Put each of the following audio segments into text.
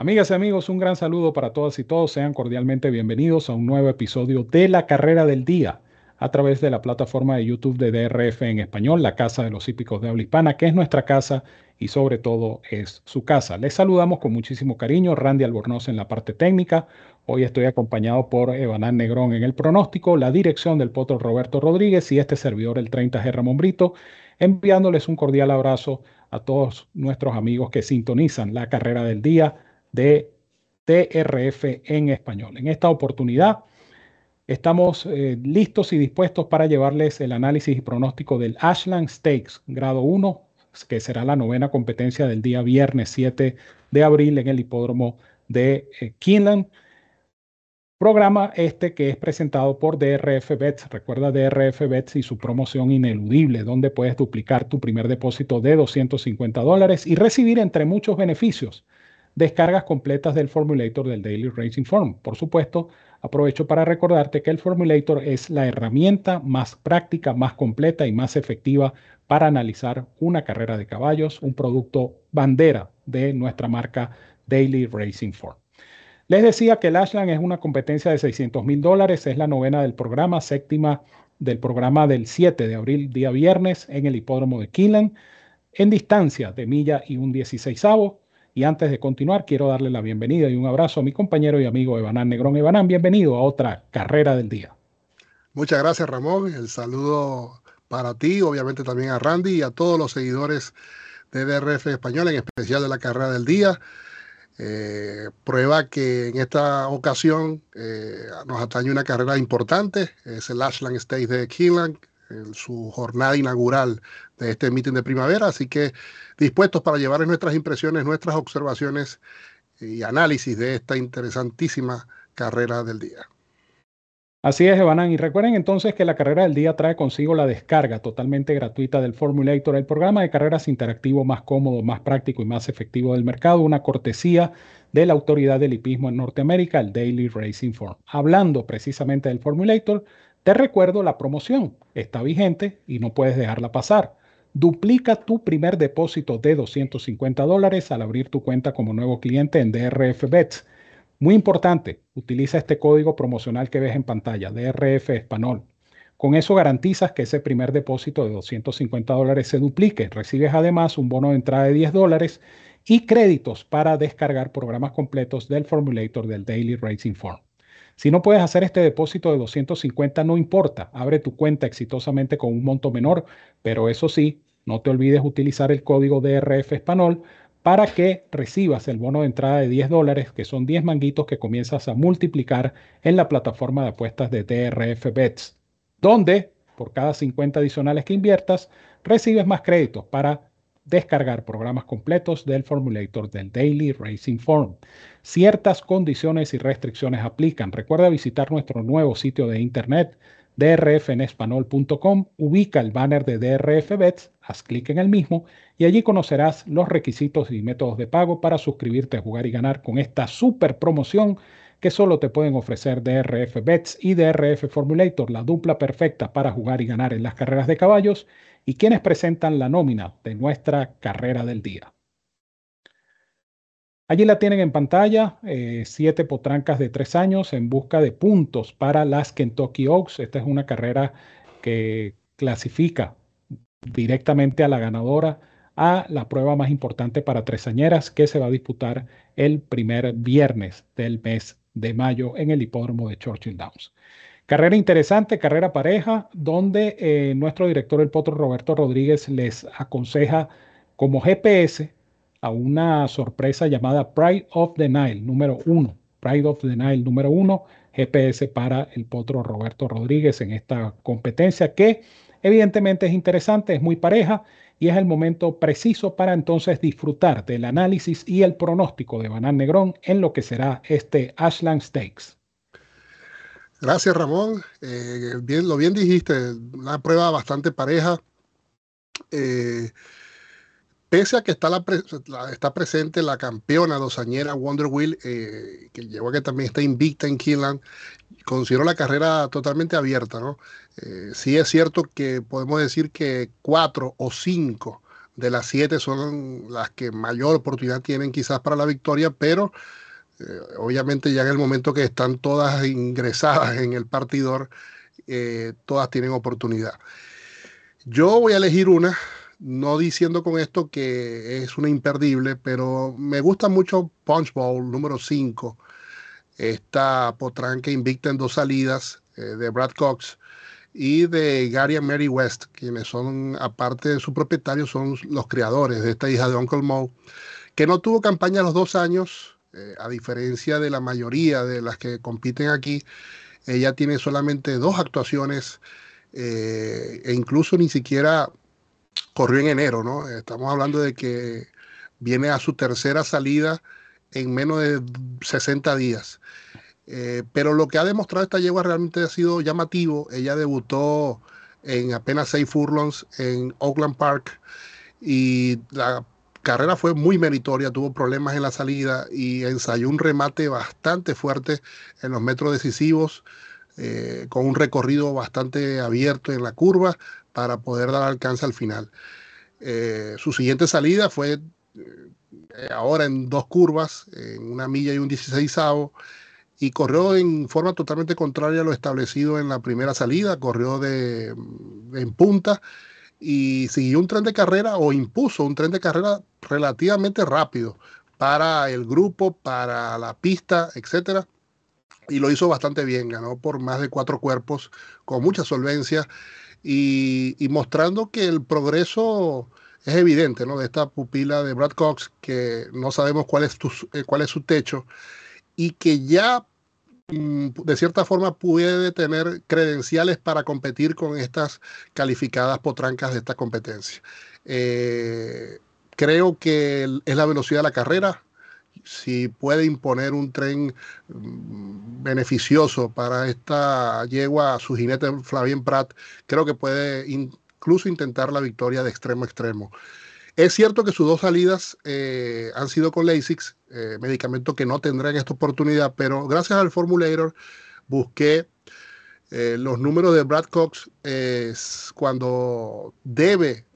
Amigas y amigos, un gran saludo para todas y todos. Sean cordialmente bienvenidos a un nuevo episodio de La Carrera del Día a través de la plataforma de YouTube de DRF en español, la Casa de los Hípicos de Habla Hispana, que es nuestra casa y sobre todo es su casa. Les saludamos con muchísimo cariño, Randy Albornoz en la parte técnica. Hoy estoy acompañado por Evanán Negrón en el pronóstico, la dirección del potro Roberto Rodríguez y este servidor, el 30G Ramón Brito, enviándoles un cordial abrazo a todos nuestros amigos que sintonizan la carrera del día de TRF en español. En esta oportunidad estamos eh, listos y dispuestos para llevarles el análisis y pronóstico del Ashland Stakes, grado 1, que será la novena competencia del día viernes 7 de abril en el hipódromo de eh, Programa este que es presentado por DRF Bets. Recuerda DRF Bets y su promoción ineludible, donde puedes duplicar tu primer depósito de 250 dólares y recibir entre muchos beneficios descargas completas del Formulator del Daily Racing Form. Por supuesto, aprovecho para recordarte que el Formulator es la herramienta más práctica, más completa y más efectiva para analizar una carrera de caballos, un producto bandera de nuestra marca Daily Racing Form. Les decía que el Ashland es una competencia de 600 mil dólares, es la novena del programa, séptima del programa del 7 de abril, día viernes, en el hipódromo de Keeneland, en distancia de milla y un 16 y antes de continuar, quiero darle la bienvenida y un abrazo a mi compañero y amigo Evanán Negrón. Evanán, bienvenido a otra carrera del día. Muchas gracias, Ramón. El saludo para ti, obviamente también a Randy y a todos los seguidores de DRF Español, en especial de la carrera del día. Eh, prueba que en esta ocasión eh, nos atañe una carrera importante, es el Ashland State de Keeneland, en su jornada inaugural de este meeting de primavera, así que dispuestos para llevar nuestras impresiones, nuestras observaciones y análisis de esta interesantísima carrera del día. Así es, Evanán. Y recuerden entonces que la carrera del día trae consigo la descarga totalmente gratuita del Formulator, el programa de carreras interactivo más cómodo, más práctico y más efectivo del mercado, una cortesía de la autoridad del hipismo en Norteamérica, el Daily Racing Form. Hablando precisamente del Formulator, te recuerdo la promoción. Está vigente y no puedes dejarla pasar. Duplica tu primer depósito de 250 dólares al abrir tu cuenta como nuevo cliente en DRF Bets. Muy importante, utiliza este código promocional que ves en pantalla, DRF Español. Con eso garantizas que ese primer depósito de 250 dólares se duplique. Recibes además un bono de entrada de 10 dólares y créditos para descargar programas completos del formulator del Daily Racing Form. Si no puedes hacer este depósito de 250, no importa, abre tu cuenta exitosamente con un monto menor, pero eso sí, no te olvides utilizar el código DRF Español para que recibas el bono de entrada de 10 dólares, que son 10 manguitos que comienzas a multiplicar en la plataforma de apuestas de DRF Bets, donde por cada 50 adicionales que inviertas, recibes más créditos para descargar programas completos del formulator del Daily Racing Form. Ciertas condiciones y restricciones aplican. Recuerda visitar nuestro nuevo sitio de internet drfenespanol.com, ubica el banner de DRF Bets, haz clic en el mismo y allí conocerás los requisitos y métodos de pago para suscribirte a jugar y ganar con esta super promoción que solo te pueden ofrecer DRF Bets y DRF Formulator, la dupla perfecta para jugar y ganar en las carreras de caballos y quienes presentan la nómina de nuestra carrera del día. Allí la tienen en pantalla, eh, siete potrancas de tres años en busca de puntos para las Kentucky Oaks. Esta es una carrera que clasifica directamente a la ganadora a la prueba más importante para tresañeras que se va a disputar el primer viernes del mes de mayo en el hipódromo de Churchill Downs. Carrera interesante, carrera pareja, donde eh, nuestro director, el potro Roberto Rodríguez, les aconseja como GPS a una sorpresa llamada Pride of the Nile, número uno. Pride of the Nile, número uno, GPS para el potro Roberto Rodríguez en esta competencia que evidentemente es interesante, es muy pareja y es el momento preciso para entonces disfrutar del análisis y el pronóstico de Banán Negrón en lo que será este Ashland Stakes. Gracias, Ramón. Eh, bien, lo bien dijiste, una prueba bastante pareja. Eh, pese a que está, la, está presente la campeona dosañera Wonder Wheel, eh, que llevó a que también está invicta en Keeneland, considero la carrera totalmente abierta. ¿no? sí es cierto que podemos decir que cuatro o cinco de las siete son las que mayor oportunidad tienen quizás para la victoria, pero eh, obviamente ya en el momento que están todas ingresadas en el partidor, eh, todas tienen oportunidad. Yo voy a elegir una, no diciendo con esto que es una imperdible, pero me gusta mucho Punch Bowl número 5, esta potranca invicta en dos salidas eh, de Brad Cox y de Gary y Mary West, quienes son, aparte de su propietario, son los creadores de esta hija de Uncle Moe, que no tuvo campaña los dos años, eh, a diferencia de la mayoría de las que compiten aquí, ella tiene solamente dos actuaciones eh, e incluso ni siquiera corrió en enero, ¿no? Estamos hablando de que viene a su tercera salida en menos de 60 días. Eh, pero lo que ha demostrado esta yegua realmente ha sido llamativo. Ella debutó en apenas seis furlongs en Oakland Park y la carrera fue muy meritoria, tuvo problemas en la salida y ensayó un remate bastante fuerte en los metros decisivos, eh, con un recorrido bastante abierto en la curva para poder dar alcance al final. Eh, su siguiente salida fue ahora en dos curvas, en una milla y un 16 y corrió en forma totalmente contraria a lo establecido en la primera salida, corrió de, en punta y siguió un tren de carrera o impuso un tren de carrera relativamente rápido para el grupo, para la pista, etcétera. Y lo hizo bastante bien, ganó por más de cuatro cuerpos con mucha solvencia y, mostrando que el progreso es evidente, ¿no? De esta pupila de Brad Cox, que no sabemos cuál es, eh, cuál es su techo y que ya Mm, de cierta forma puede tener credenciales para competir con estas calificadas potrancas de esta competencia. Eh, creo que es la velocidad de la carrera. Si puede imponer un tren mm, beneficioso para esta yegua, su jinete Flavien Prat, creo que puede incluso intentar la victoria de extremo a extremo. Es cierto que sus dos salidas eh, han sido con Lasix, eh, medicamento que no tendrán esta oportunidad, pero gracias al Formulator busqué eh, los números de Brad Cox cuando debe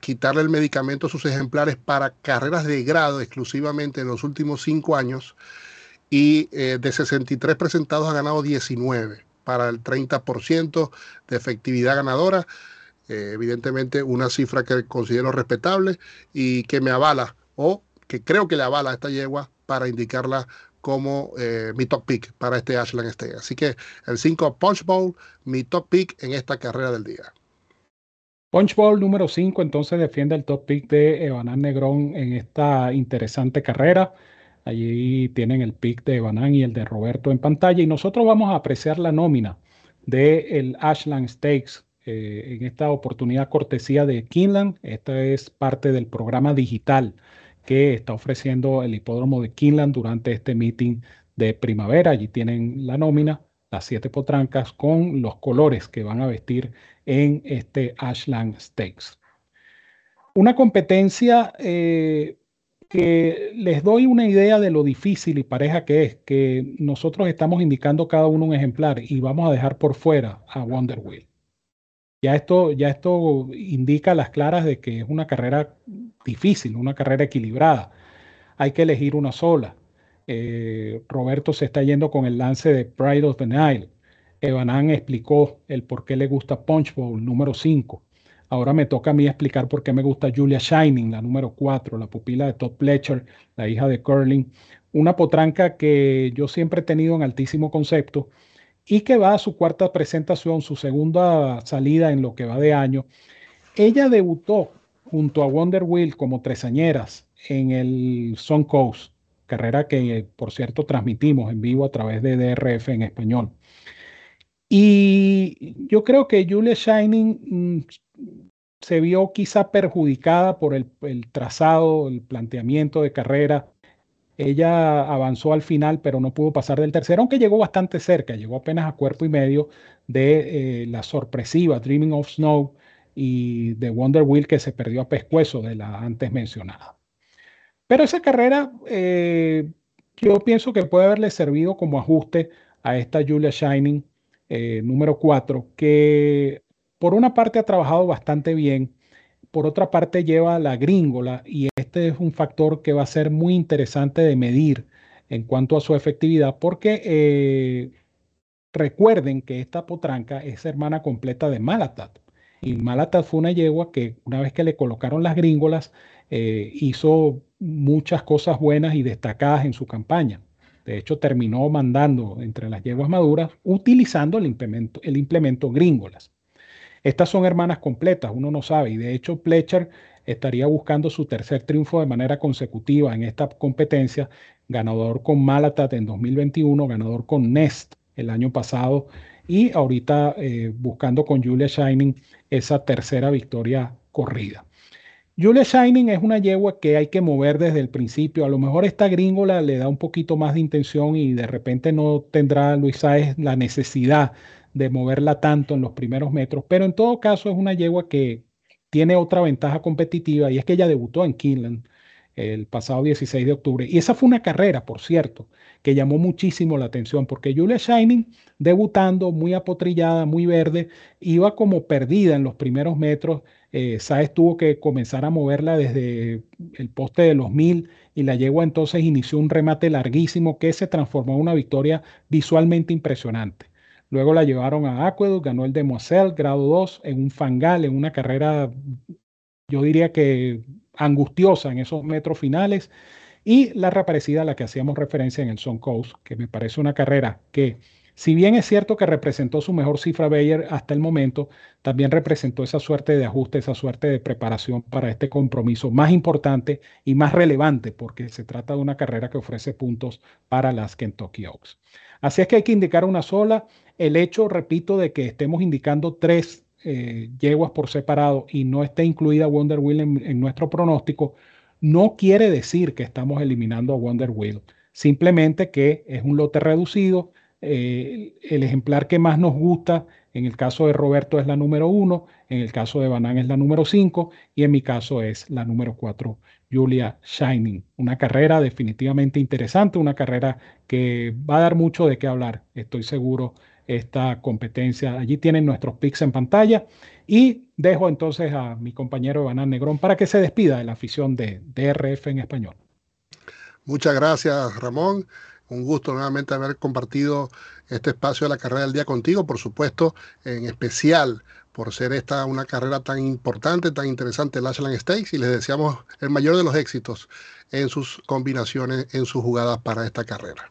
quitarle el medicamento a sus ejemplares para carreras de grado exclusivamente en los últimos cinco años y de 63 presentados ha ganado 19 para el 30% de efectividad ganadora. Eh, evidentemente una cifra que considero respetable y que me avala o que creo que le avala a esta yegua para indicarla como eh, mi top pick para este Ashland State. Así que el 5 Punch Bowl, mi top pick en esta carrera del día. Punch Bowl número 5 entonces defiende el top pick de Evanán Negrón en esta interesante carrera. Allí tienen el pick de Evanán y el de Roberto en pantalla y nosotros vamos a apreciar la nómina del el Ashland Stakes eh, en esta oportunidad cortesía de Kinland. Esta es parte del programa digital que está ofreciendo el hipódromo de Kinland durante este meeting de primavera. Allí tienen la nómina, las siete potrancas con los colores que van a vestir en este Ashland Stakes. Una competencia eh, que les doy una idea de lo difícil y pareja que es, que nosotros estamos indicando cada uno un ejemplar y vamos a dejar por fuera a Wonder Wheel. Ya esto, ya esto indica las claras de que es una carrera difícil, una carrera equilibrada. Hay que elegir una sola. Eh, Roberto se está yendo con el lance de Pride of the Nile. Evanán explicó el por qué le gusta Punch Bowl número 5. Ahora me toca a mí explicar por qué me gusta Julia Shining, la número 4, la pupila de Todd Pletcher, la hija de Curling. Una potranca que yo siempre he tenido en altísimo concepto y que va a su cuarta presentación, su segunda salida en lo que va de año. Ella debutó junto a Wonder Wheel como tresañeras en el Sun Coast, carrera que por cierto transmitimos en vivo a través de DRF en español. Y yo creo que Julia Shining mm, se vio quizá perjudicada por el, trazado, el planteamiento de carrera ella avanzó al final, pero no pudo pasar del tercero, aunque llegó bastante cerca, llegó apenas a cuerpo y medio de eh, la sorpresiva Dreaming of Snow y de Wonder Wheel que se perdió a pescuezo de la antes mencionada. Pero esa carrera eh, yo pienso que puede haberle servido como ajuste a esta Julia Shining eh, número 4, que por una parte ha trabajado bastante bien, por otra parte lleva la gringola y este es un factor que va a ser muy interesante de medir en cuanto a su efectividad porque eh, recuerden que esta potranca es hermana completa de Malatat. Y Malatat fue una yegua que una vez que le colocaron las gringolas eh, hizo muchas cosas buenas y destacadas en su campaña. De hecho, terminó mandando entre las yeguas maduras utilizando el implemento, el implemento gringolas. Estas son hermanas completas, uno no sabe, y de hecho Pletcher estaría buscando su tercer triunfo de manera consecutiva en esta competencia, ganador con Malatat en 2021, ganador con Nest el año pasado y ahorita eh, buscando con Julia Shining esa tercera victoria corrida. Julia Shining es una yegua que hay que mover desde el principio. A lo mejor esta gringola le da un poquito más de intención y de repente no tendrá Luis Sáez la necesidad de moverla tanto en los primeros metros, pero en todo caso es una yegua que tiene otra ventaja competitiva y es que ella debutó en Kinland el pasado 16 de octubre. Y esa fue una carrera, por cierto, que llamó muchísimo la atención, porque Julia Shining, debutando muy apotrillada, muy verde, iba como perdida en los primeros metros. Eh, Saez tuvo que comenzar a moverla desde el poste de los mil y la yegua entonces inició un remate larguísimo que se transformó en una victoria visualmente impresionante. Luego la llevaron a Aqueduct, ganó el de Moselle, grado 2, en un fangal, en una carrera, yo diría que angustiosa en esos metros finales. Y la reaparecida a la que hacíamos referencia en el Sun Coast, que me parece una carrera que, si bien es cierto que representó su mejor cifra Bayer hasta el momento, también representó esa suerte de ajuste, esa suerte de preparación para este compromiso más importante y más relevante, porque se trata de una carrera que ofrece puntos para las Kentucky Oaks. Así es que hay que indicar una sola. El hecho, repito, de que estemos indicando tres eh, yeguas por separado y no esté incluida Wonder Wheel en, nuestro pronóstico, no quiere decir que estamos eliminando a Wonder Wheel. Simplemente que es un lote reducido. Eh, el ejemplar que más nos gusta, en el caso de Roberto es la número uno, en el caso de Banan es la número cinco y en mi caso es la número cuatro, Julia Shining. Una carrera definitivamente interesante, una carrera que va a dar mucho de qué hablar, estoy seguro, esta competencia. Allí tienen nuestros picks en pantalla y dejo entonces a mi compañero Banán Negrón para que se despida de la afición de DRF en español. Muchas gracias, Ramón. Un gusto nuevamente haber compartido este espacio de la carrera del día contigo, por supuesto, en especial por ser esta una carrera tan importante, tan interesante, el Ashland Stakes, y les deseamos el mayor de los éxitos en sus combinaciones, en sus jugadas para esta carrera.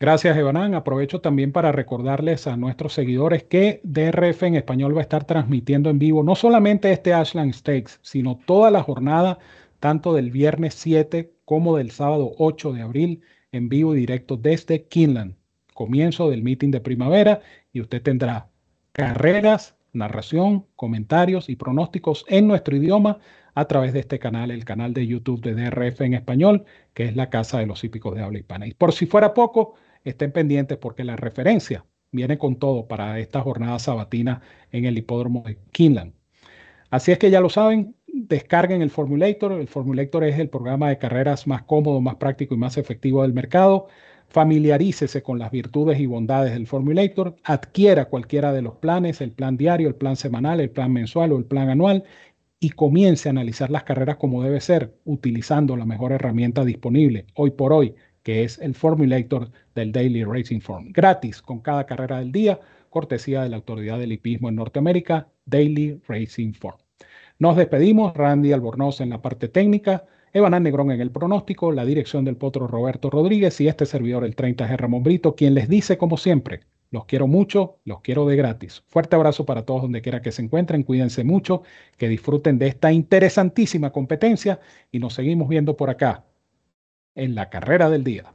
Gracias, Evanán. Aprovecho también para recordarles a nuestros seguidores que DRF en español va a estar transmitiendo en vivo no solamente este Ashland Stakes, sino toda la jornada, tanto del viernes 7 como del sábado 8 de abril, en vivo y directo desde Kinland. Comienzo del meeting de primavera y usted tendrá carreras, narración, comentarios y pronósticos en nuestro idioma a través de este canal, el canal de YouTube de DRF en español, que es la casa de los hípicos de habla hispana. Y por si fuera poco, estén pendientes porque la referencia viene con todo para esta jornada sabatina en el hipódromo de Kinland. Así es que ya lo saben, descarguen el Formulator. El Formulator es el programa de carreras más cómodo, más práctico y más efectivo del mercado. Familiarícese con las virtudes y bondades del Formulator, adquiera cualquiera de los planes, el plan diario, el plan semanal, el plan mensual o el plan anual y comience a analizar las carreras como debe ser, utilizando la mejor herramienta disponible hoy por hoy, que es el Formulator del Daily Racing Form. Gratis con cada carrera del día, cortesía de la Autoridad del Hipismo en Norteamérica, Daily Racing Form. Nos despedimos, Randy Albornoz en la parte técnica, Evan Negrón en el pronóstico, la dirección del potro Roberto Rodríguez y este servidor, el 30G Ramón Brito, quien les dice, como siempre, los quiero mucho, los quiero de gratis. Fuerte abrazo para todos donde quiera que se encuentren, cuídense mucho, que disfruten de esta interesantísima competencia y nos seguimos viendo por acá en la carrera del día.